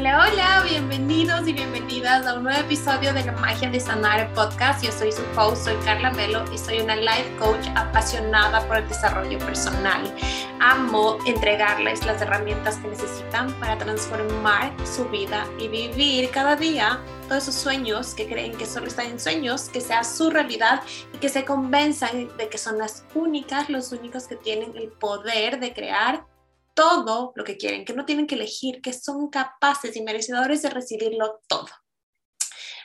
Hola, hola, bienvenidos y bienvenidas a un nuevo episodio de La Magia de Sanar podcast. Yo soy su host, soy Carla Melo y soy una life coach apasionada por el desarrollo personal. Amo entregarles las herramientas que necesitan para transformar su vida y vivir cada día todos esos sueños que creen que solo están en sueños, que sea su realidad y que se convenzan de que son las únicas, los únicos que tienen el poder de crear todo lo que quieren, que no tienen que elegir, que son capaces y merecedores de recibirlo todo.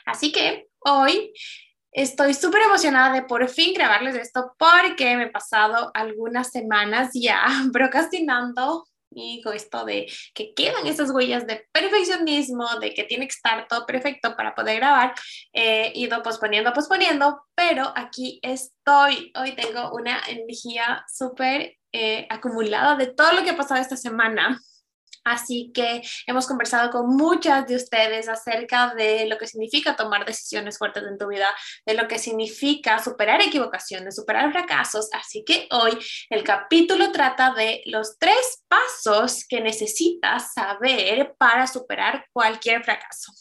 Así que hoy estoy súper emocionada de por fin grabarles esto porque me he pasado algunas semanas ya procrastinando y con esto de que quedan esas huellas de perfeccionismo, de que tiene que estar todo perfecto para poder grabar, he ido posponiendo, posponiendo, pero aquí estoy. Hoy tengo una energía súper eh, acumulada de todo lo que ha pasado esta semana. Así que hemos conversado con muchas de ustedes acerca de lo que significa tomar decisiones fuertes en tu vida, de lo que significa superar equivocaciones, superar fracasos. Así que hoy el capítulo trata de los tres pasos que necesitas saber para superar cualquier fracaso.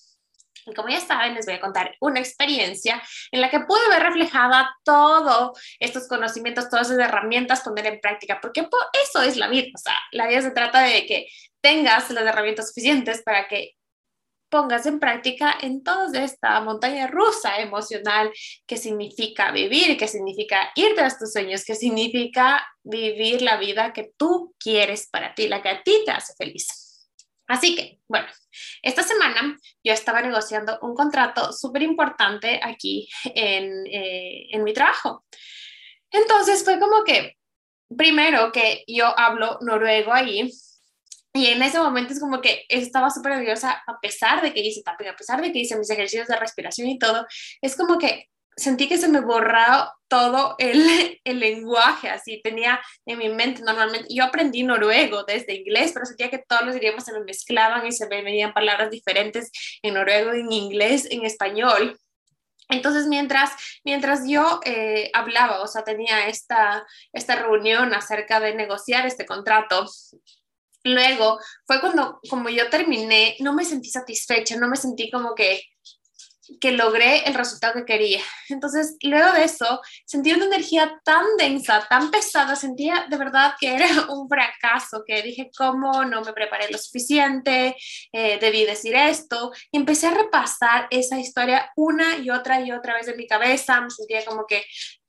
Y como ya saben, les voy a contar una experiencia en la que pude ver reflejada todos estos conocimientos, todas esas herramientas, poner en práctica, porque eso es la vida. O sea, la vida se trata de que tengas las herramientas suficientes para que pongas en práctica en toda esta montaña rusa emocional que significa vivir, que significa ir tras tus sueños, que significa vivir la vida que tú quieres para ti, la que a ti te hace feliz. Así que, bueno, esta semana yo estaba negociando un contrato súper importante aquí en, eh, en mi trabajo. Entonces fue como que, primero que yo hablo noruego ahí, y en ese momento es como que estaba súper nerviosa a pesar de que hice tapping, a pesar de que hice mis ejercicios de respiración y todo. Es como que sentí que se me borraba todo el, el, lenguaje, así tenía en mi mente normalmente, yo aprendí noruego desde inglés, pero sentía que todos los idiomas se me mezclaban y se me venían palabras diferentes en noruego, en inglés, en español. Entonces, mientras, mientras yo eh, hablaba, o sea, tenía esta, esta reunión acerca de negociar este contrato, luego fue cuando, como yo terminé, no me sentí satisfecha, no me sentí como que que logré el resultado que quería. Entonces, luego de eso, sentí una energía tan densa, tan pesada, sentía de verdad que era un fracaso, que dije, ¿cómo no me preparé lo suficiente? Eh, debí decir esto. Y empecé a repasar esa historia una y otra y otra vez en mi cabeza, me sentía como que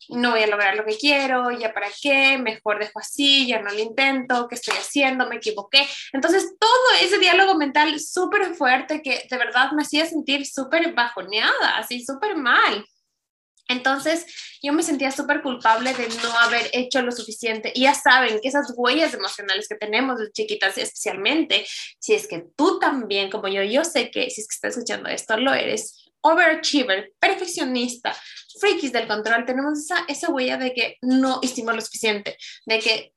no voy a lograr lo que quiero, ya para qué, mejor dejo así, ya no lo intento, ¿qué estoy haciendo? Me equivoqué. Entonces, todo ese diálogo mental súper fuerte que de verdad me hacía sentir súper bajoneada, así súper mal. Entonces, yo me sentía súper culpable de no haber hecho lo suficiente. Y ya saben que esas huellas emocionales que tenemos de chiquitas, especialmente si es que tú también, como yo, yo sé que si es que estás escuchando esto, lo eres, overachiever, perfeccionista, frikis del control, tenemos esa, esa huella de que no hicimos lo suficiente, de que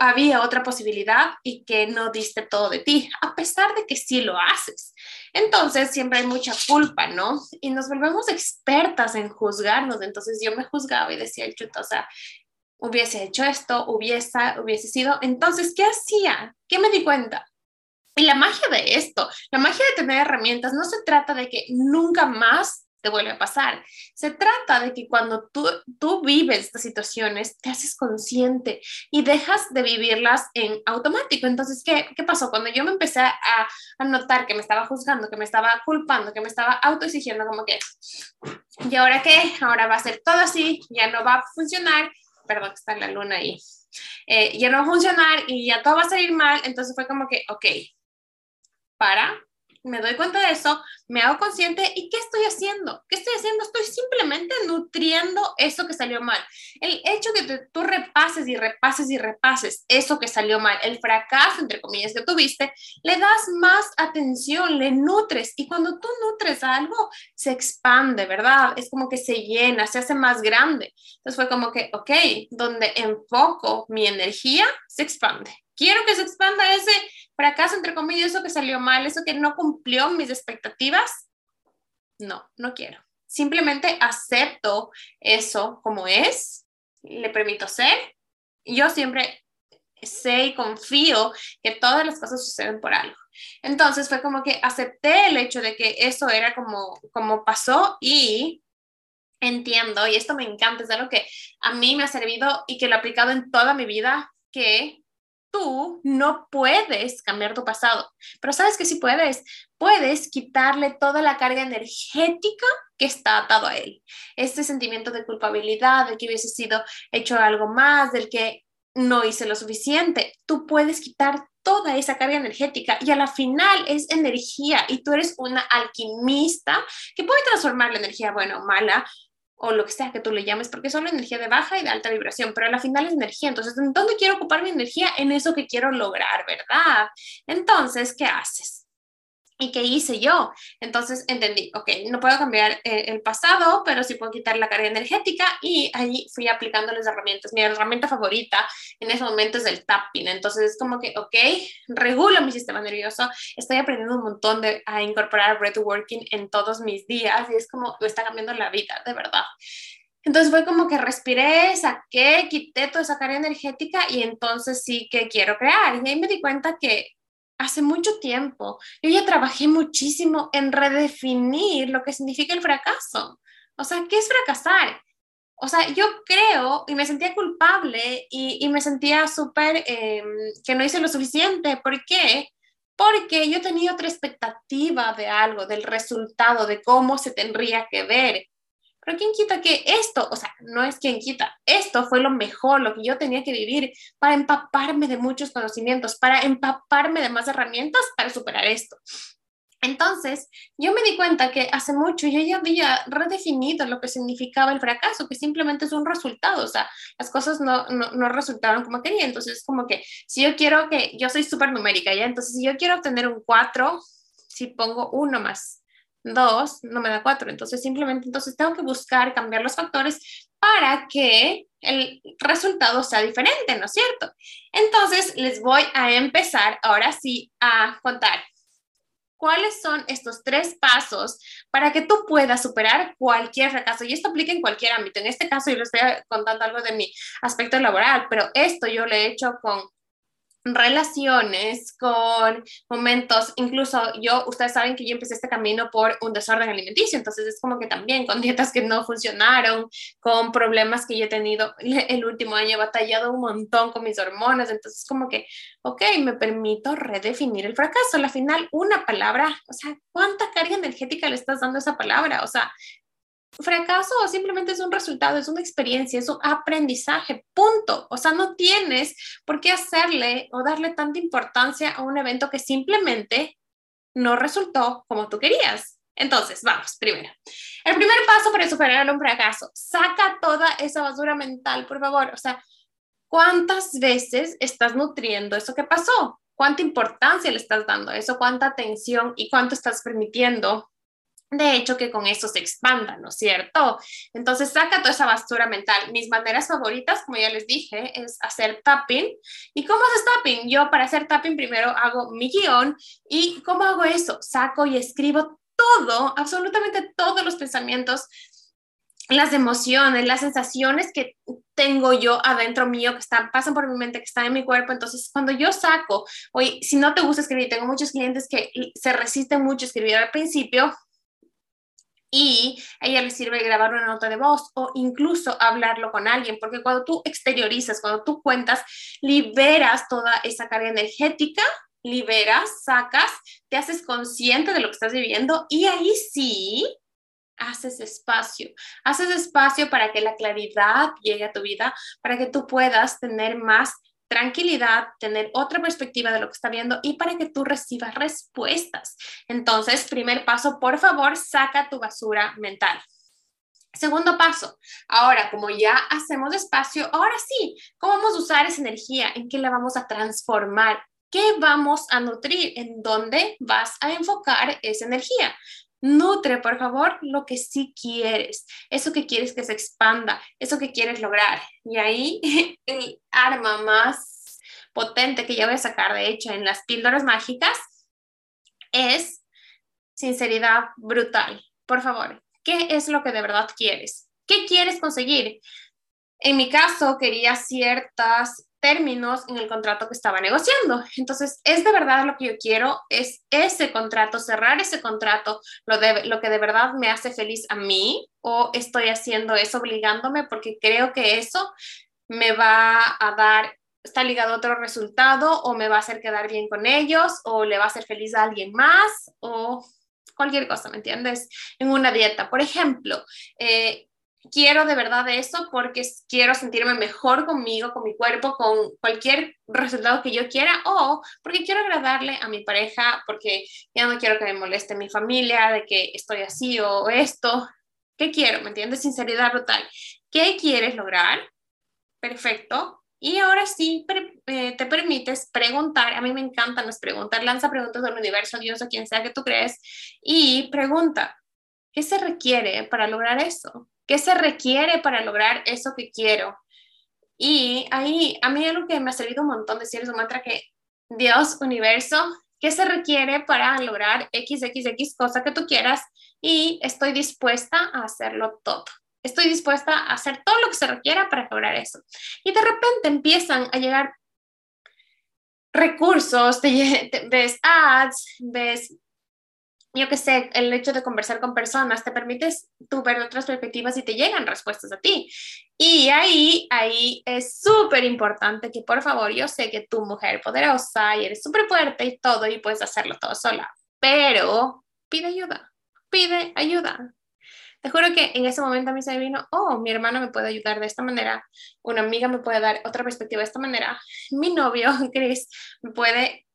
había otra posibilidad y que no diste todo de ti, a pesar de que sí lo haces. Entonces siempre hay mucha culpa, ¿no? Y nos volvemos expertas en juzgarnos. Entonces yo me juzgaba y decía, chuta, o sea, hubiese hecho esto, hubiese, hubiese sido. Entonces, ¿qué hacía? ¿Qué me di cuenta? Y la magia de esto, la magia de tener herramientas, no se trata de que nunca más te vuelve a pasar. Se trata de que cuando tú, tú vives estas situaciones, te haces consciente y dejas de vivirlas en automático. Entonces, ¿qué, qué pasó? Cuando yo me empecé a, a, notar que me estaba juzgando, que me estaba culpando, que me estaba autoexigiendo, como que, ¿y ahora qué? Ahora va a ser todo así, ya no va a funcionar. Perdón, está la luna ahí. Eh, ya no va a funcionar y ya todo va a salir mal. Entonces fue como que, ok, para, me doy cuenta de eso, me hago consciente y ¿qué estoy haciendo? ¿Qué estoy haciendo? Estoy simplemente nutriendo eso que salió mal. El hecho que tú repases y repases y repases eso que salió mal, el fracaso, entre comillas, que tuviste, le das más atención, le nutres y cuando tú nutres algo, se expande, ¿verdad? Es como que se llena, se hace más grande. Entonces fue como que, ok, donde enfoco mi energía, se expande. Quiero que se expanda ese fracaso, entre comillas, eso que salió mal, eso que no cumplió mis expectativas. No, no quiero. Simplemente acepto eso como es, le permito ser. Yo siempre sé y confío que todas las cosas suceden por algo. Entonces fue como que acepté el hecho de que eso era como, como pasó y entiendo, y esto me encanta, es algo que a mí me ha servido y que lo he aplicado en toda mi vida, que tú no puedes cambiar tu pasado, pero sabes que sí puedes, puedes quitarle toda la carga energética que está atado a él. Este sentimiento de culpabilidad, de que hubiese sido hecho algo más, del que no hice lo suficiente, tú puedes quitar toda esa carga energética y a la final es energía y tú eres una alquimista que puede transformar la energía buena o mala o lo que sea que tú le llames, porque solo energía de baja y de alta vibración, pero a la final es energía. Entonces, ¿en dónde quiero ocupar mi energía? En eso que quiero lograr, ¿verdad? Entonces, ¿qué haces? ¿Y qué hice yo? Entonces entendí, ok, no puedo cambiar eh, el pasado, pero sí puedo quitar la carga energética y ahí fui aplicando las herramientas. Mi herramienta favorita en ese momento es el tapping. Entonces es como que, ok, regulo mi sistema nervioso. Estoy aprendiendo un montón de, a incorporar breathworking en todos mis días y es como me está cambiando la vida, de verdad. Entonces fue como que respiré, saqué, quité toda esa carga energética y entonces sí que quiero crear. Y ahí me di cuenta que hace mucho tiempo. Yo ya trabajé muchísimo en redefinir lo que significa el fracaso. O sea, ¿qué es fracasar? O sea, yo creo y me sentía culpable y, me sentía súper em, que no hice lo suficiente. ¿Por qué? Porque yo tenía otra expectativa de algo, del resultado, de cómo se tendría que ver. Pero ¿quién quita que esto, o sea, no es quien quita, esto fue lo mejor, lo que yo tenía que vivir para empaparme de muchos conocimientos, para empaparme de más herramientas para superar esto. Entonces, yo me di cuenta que hace mucho yo ya había redefinido lo que significaba el fracaso, que simplemente es un resultado, o sea, las cosas no, no, no resultaron como quería. Entonces, como que si yo quiero que, yo soy súper numérica, ¿ya? Entonces, si yo quiero obtener un 4, si pongo uno más dos, no me da cuatro. Entonces, simplemente, entonces tengo que buscar cambiar los factores para que el resultado sea diferente, ¿no es cierto? Entonces, les voy a empezar ahora sí a contar cuáles son estos tres pasos para que tú puedas superar cualquier fracaso. Y esto aplica en cualquier ámbito. En este caso, yo les estoy contando algo de mi aspecto laboral, pero esto yo lo he hecho con relaciones, con momentos, incluso yo, ustedes saben que yo empecé este camino por un desorden alimenticio, entonces es como que también con dietas que no funcionaron, con problemas que yo he tenido el último año, he batallado un montón con mis hormonas, entonces como que, ok, me permito redefinir el fracaso, al final una palabra, o sea, ¿cuánta carga energética le estás dando a esa palabra? O sea, fracaso simplemente es un resultado, es una experiencia, es un aprendizaje, punto. O sea, no tienes por qué hacerle o darle tanta importancia a un evento que simplemente no resultó como tú querías. Entonces, vamos, primero. El primer paso para superar un fracaso, saca toda esa basura mental, por favor. O sea, ¿cuántas veces estás nutriendo eso que pasó? ¿Cuánta importancia le estás dando a eso? ¿Cuánta atención y cuánto estás permitiendo de hecho que con eso se expanda, ¿no es cierto? Entonces saca toda esa basura mental. Mis maneras favoritas, como ya les dije, es hacer tapping. ¿Y cómo haces tapping? Yo para hacer tapping primero hago mi guion y ¿cómo hago eso? Saco y escribo todo, absolutamente todos los pensamientos, las emociones, las sensaciones que tengo yo adentro mío, que están, pasan por mi mente, que están en mi cuerpo. Entonces, cuando yo saco, oye, si no te gusta escribir, tengo muchos clientes que se resisten mucho a escribir al principio, y ella le sirve grabar una nota de voz o incluso hablarlo con alguien, porque cuando tú exteriorizas, cuando tú cuentas, liberas toda esa carga energética, liberas, sacas, te haces consciente de lo que estás viviendo y ahí sí haces espacio, haces espacio para que la claridad llegue a tu vida, para que tú puedas tener más tranquilidad, tener otra perspectiva de lo que está viendo y para que tú recibas respuestas. Entonces, primer paso, por favor, saca tu basura mental. Segundo paso, ahora como ya hacemos espacio, ahora sí, ¿cómo vamos a usar esa energía? ¿En qué la vamos a transformar? ¿Qué vamos a nutrir? ¿En dónde vas a enfocar esa energía? Nutre, por favor, lo que sí quieres, eso que quieres que se expanda, eso que quieres lograr. Y ahí el arma más potente que yo voy a sacar, de hecho, en las píldoras mágicas, es sinceridad brutal. Por favor, ¿qué es lo que de verdad quieres? ¿Qué quieres conseguir? En mi caso, quería ciertas términos en el contrato que estaba negociando. Entonces, es de verdad lo que yo quiero, es ese contrato, cerrar ese contrato, lo, de, lo que de verdad me hace feliz a mí, o estoy haciendo eso obligándome porque creo que eso me va a dar, está ligado a otro resultado, o me va a hacer quedar bien con ellos, o le va a hacer feliz a alguien más, o cualquier cosa, ¿me entiendes? En una dieta, por ejemplo, eh, quiero de verdad eso porque quiero sentirme mejor conmigo, con mi cuerpo, con cualquier resultado que yo quiera o porque quiero agradarle a mi pareja, porque ya no quiero que me moleste mi familia de que estoy así o esto. ¿Qué quiero? ¿Me entiendes? Sinceridad brutal. ¿Qué quieres lograr? Perfecto. Y ahora sí eh, te permites preguntar, a mí me encantan las preguntas, lanza preguntas al universo, Dios o quien sea que tú crees, y pregunta, ¿qué se requiere para lograr eso? ¿Qué se requiere para lograr eso que quiero? Y ahí, a mí algo que me ha servido un montón decir es un mantra que Dios, universo, ¿qué se requiere para lograr XXX cosa que tú quieras? Y estoy dispuesta a hacerlo todo. Estoy dispuesta a hacer todo lo que se requiera para lograr eso. Y de repente empiezan a llegar recursos, ves ads, ves yo qué sé, el hecho de conversar con personas te permites tú ver otras perspectivas y te llegan respuestas a ti. Y ahí, ahí es súper importante que por favor, yo sé que tu mujer poderosa y eres súper fuerte y todo y puedes hacerlo todo sola, pero pide ayuda, pide ayuda. Te juro que en ese momento a mí se me vino, oh, mi hermano me puede ayudar de esta manera, una amiga me puede dar otra perspectiva de esta manera, mi novio, Chris, me puede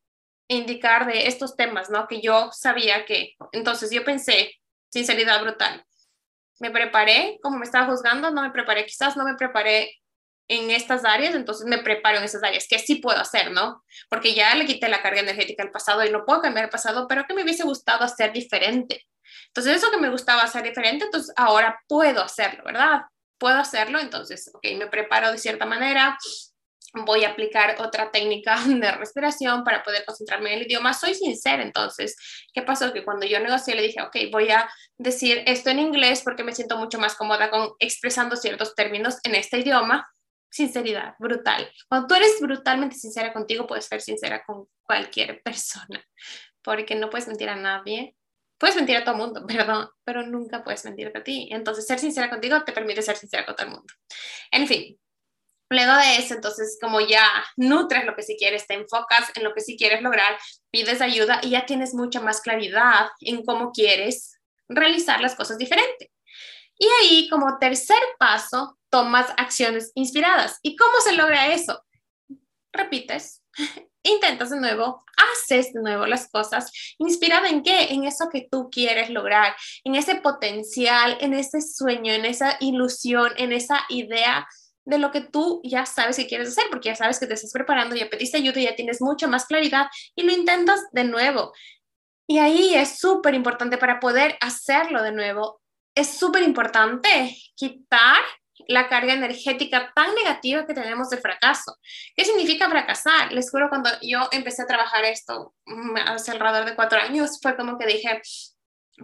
indicar de estos temas, ¿no? Que yo sabía que, entonces yo pensé, sinceridad brutal, me preparé, como me estaba juzgando, no me preparé, quizás no me preparé en estas áreas, entonces me preparo en esas áreas, que sí puedo hacer, ¿no? Porque ya le quité la carga energética al pasado y no puedo cambiar el pasado, pero que me hubiese gustado hacer diferente. Entonces, eso que me gustaba hacer diferente, entonces ahora puedo hacerlo, ¿verdad? Puedo hacerlo, entonces, ok, me preparo de cierta manera, voy a aplicar otra técnica de respiración para poder concentrarme en el idioma. Soy sincera, entonces, ¿qué pasó? Que cuando yo negocié le dije, ok, voy a decir esto en inglés porque me siento mucho más cómoda con expresando ciertos términos en este idioma. Sinceridad, brutal. Cuando tú eres brutalmente sincera contigo, puedes ser sincera con cualquier persona, porque no puedes mentir a nadie. Puedes mentir a todo el mundo, perdón, pero nunca puedes mentir a ti. Entonces, ser sincera contigo te permite ser sincera con todo el mundo. En fin, Luego de eso, entonces, como ya nutres lo que sí quieres, te enfocas en lo que sí quieres lograr, pides ayuda y ya tienes mucha más claridad en cómo quieres realizar las cosas diferente. Y ahí, como tercer paso, tomas acciones inspiradas. ¿Y cómo se logra eso? Repites, intentas de nuevo, haces de nuevo las cosas, inspirada en qué? En eso que tú quieres lograr, en ese potencial, en ese sueño, en esa ilusión, en esa idea de lo que tú ya sabes que quieres hacer, porque ya sabes que te estás preparando, ya pediste ayuda, ya tienes mucha más claridad y lo intentas de nuevo. Y ahí es súper importante para poder hacerlo de nuevo. Es súper importante quitar la carga energética tan negativa que tenemos del fracaso. ¿Qué significa fracasar? Les juro, cuando yo empecé a trabajar esto mm, hace alrededor de cuatro años, fue como que dije,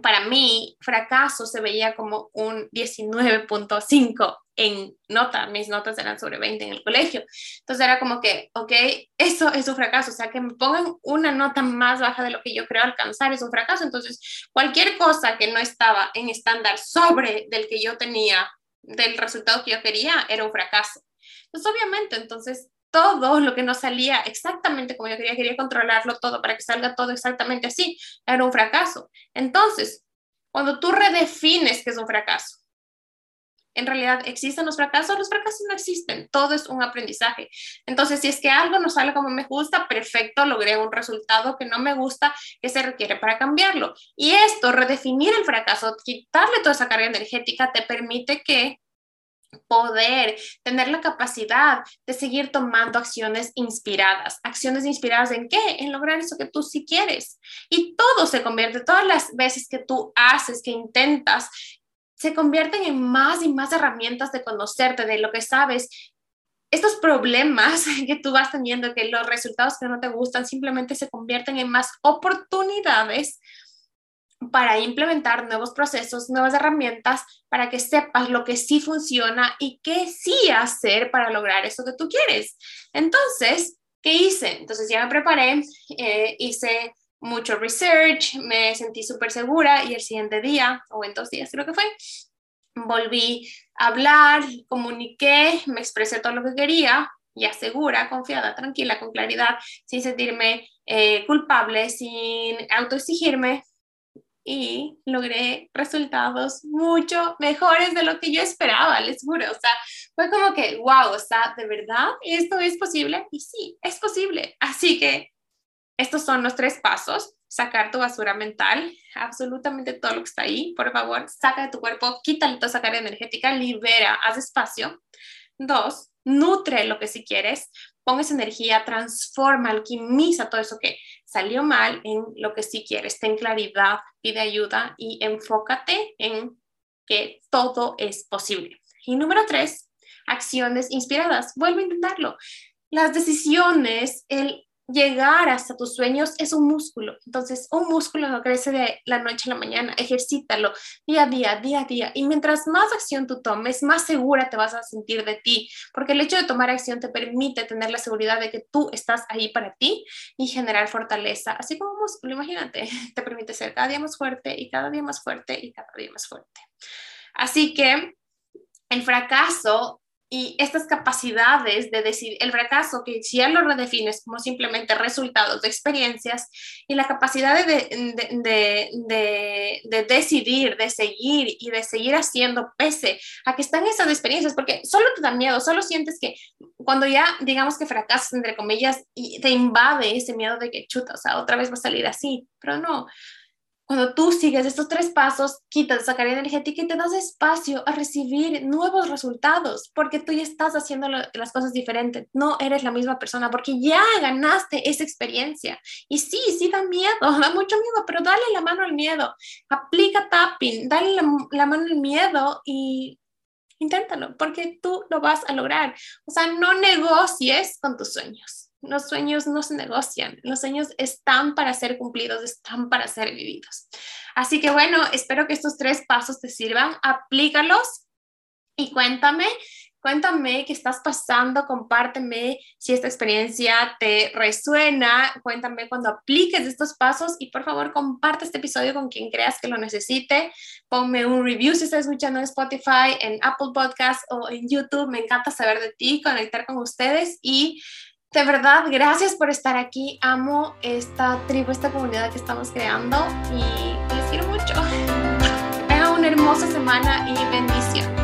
para mí, fracaso se veía como un 19.5 en nota, mis notas eran sobre 20 en el colegio. Entonces era como que, ok, eso es un fracaso, o sea, que me pongan una nota más baja de lo que yo creo alcanzar es un fracaso. Entonces, cualquier cosa que no estaba en estándar sobre del que yo tenía, del resultado que yo quería, era un fracaso. Entonces, obviamente, entonces todo lo que no salía exactamente como yo quería, quería controlarlo todo para que salga todo exactamente así, era un fracaso. Entonces, cuando tú redefines qué es un fracaso, en realidad existen los fracasos, los fracasos no existen, todo es un aprendizaje. Entonces, si es que algo no sale como me gusta, perfecto, logré un resultado que no me gusta, que se requiere para cambiarlo. Y esto, redefinir el fracaso, quitarle toda esa carga energética, te permite que poder, tener la capacidad de seguir tomando acciones inspiradas. ¿Acciones inspiradas en qué? En lograr eso que tú sí quieres. Y todo se convierte, todas las veces que tú haces, que intentas, se convierten en más y más herramientas de conocerte, de lo que sabes. Estos problemas que tú vas teniendo, que los resultados que no te gustan, simplemente se convierten en más oportunidades para implementar nuevos procesos, nuevas herramientas, para que sepas lo que sí funciona y qué sí hacer para lograr eso que tú quieres. Entonces, ¿qué hice? Entonces ya me preparé, eh, hice mucho research, me sentí súper segura y el siguiente día, o en dos días creo que fue, volví a hablar, comuniqué, me expresé todo lo que quería, ya segura, confiada, tranquila, con claridad, sin sentirme eh, culpable, sin autoexigirme, y logré resultados mucho mejores de lo que yo esperaba, les juro. O sea, fue como que, wow, o sea, ¿de verdad esto es posible? Y sí, es posible. Así que estos son los tres pasos. Sacar tu basura mental, absolutamente todo lo que está ahí, por favor, saca de tu cuerpo, quítale toda esa carga energética, libera, haz espacio. Dos, nutre lo que sí quieres, pon esa energía, transforma, alquimiza todo eso que salió mal en lo que sí quieres, ten claridad, pide ayuda y enfócate en que todo es posible. Y número tres, acciones inspiradas. Vuelve a intentarlo. Las decisiones, el llegar hasta tus sueños es un músculo. Entonces, un músculo no crece de la noche a la mañana. Ejercítalo día a día, día a día. Y mientras más acción tú tomes, más segura te vas a sentir de ti. Porque el hecho de tomar acción te permite tener la seguridad de que tú estás ahí para ti y generar fortaleza. Así como un músculo, imagínate, te permite ser cada día más fuerte y cada día más fuerte y cada día más fuerte. Así que el fracaso y estas capacidades de decir el fracaso, que si ya lo redefines como simplemente resultados de experiencias, y la capacidad de, de, de, de, decidir, de seguir y de seguir haciendo pese a que están esas experiencias, porque solo te da miedo, solo sientes que cuando ya digamos que fracasas, entre comillas, y te invade ese miedo de que chuta, o sea, otra vez va a salir así, pero no, cuando tú sigues estos tres pasos, quitas esa carga energética y te das espacio a recibir nuevos resultados, porque tú ya estás haciendo las cosas diferentes, no eres la misma persona, porque ya ganaste esa experiencia. Y sí, sí da miedo, da mucho miedo, pero dale la mano al miedo, aplica tapping, dale la, la mano al miedo y inténtalo, porque tú lo vas a lograr. O sea, no negocies con tus sueños los sueños no se negocian, los sueños están para ser cumplidos, están para ser vividos. Así que bueno, espero que estos tres pasos te sirvan, aplícalos y cuéntame, cuéntame qué estás pasando, compárteme si esta experiencia te resuena, cuéntame cuando apliques estos pasos y por favor comparte este episodio con quien creas que lo necesite, ponme un review si estás escuchando en Spotify, en Apple Podcast o en YouTube, me encanta saber de ti, conectar con ustedes y de verdad, gracias por estar aquí. Amo esta tribu, esta comunidad que estamos creando y les quiero mucho. Tengan una hermosa semana y bendición.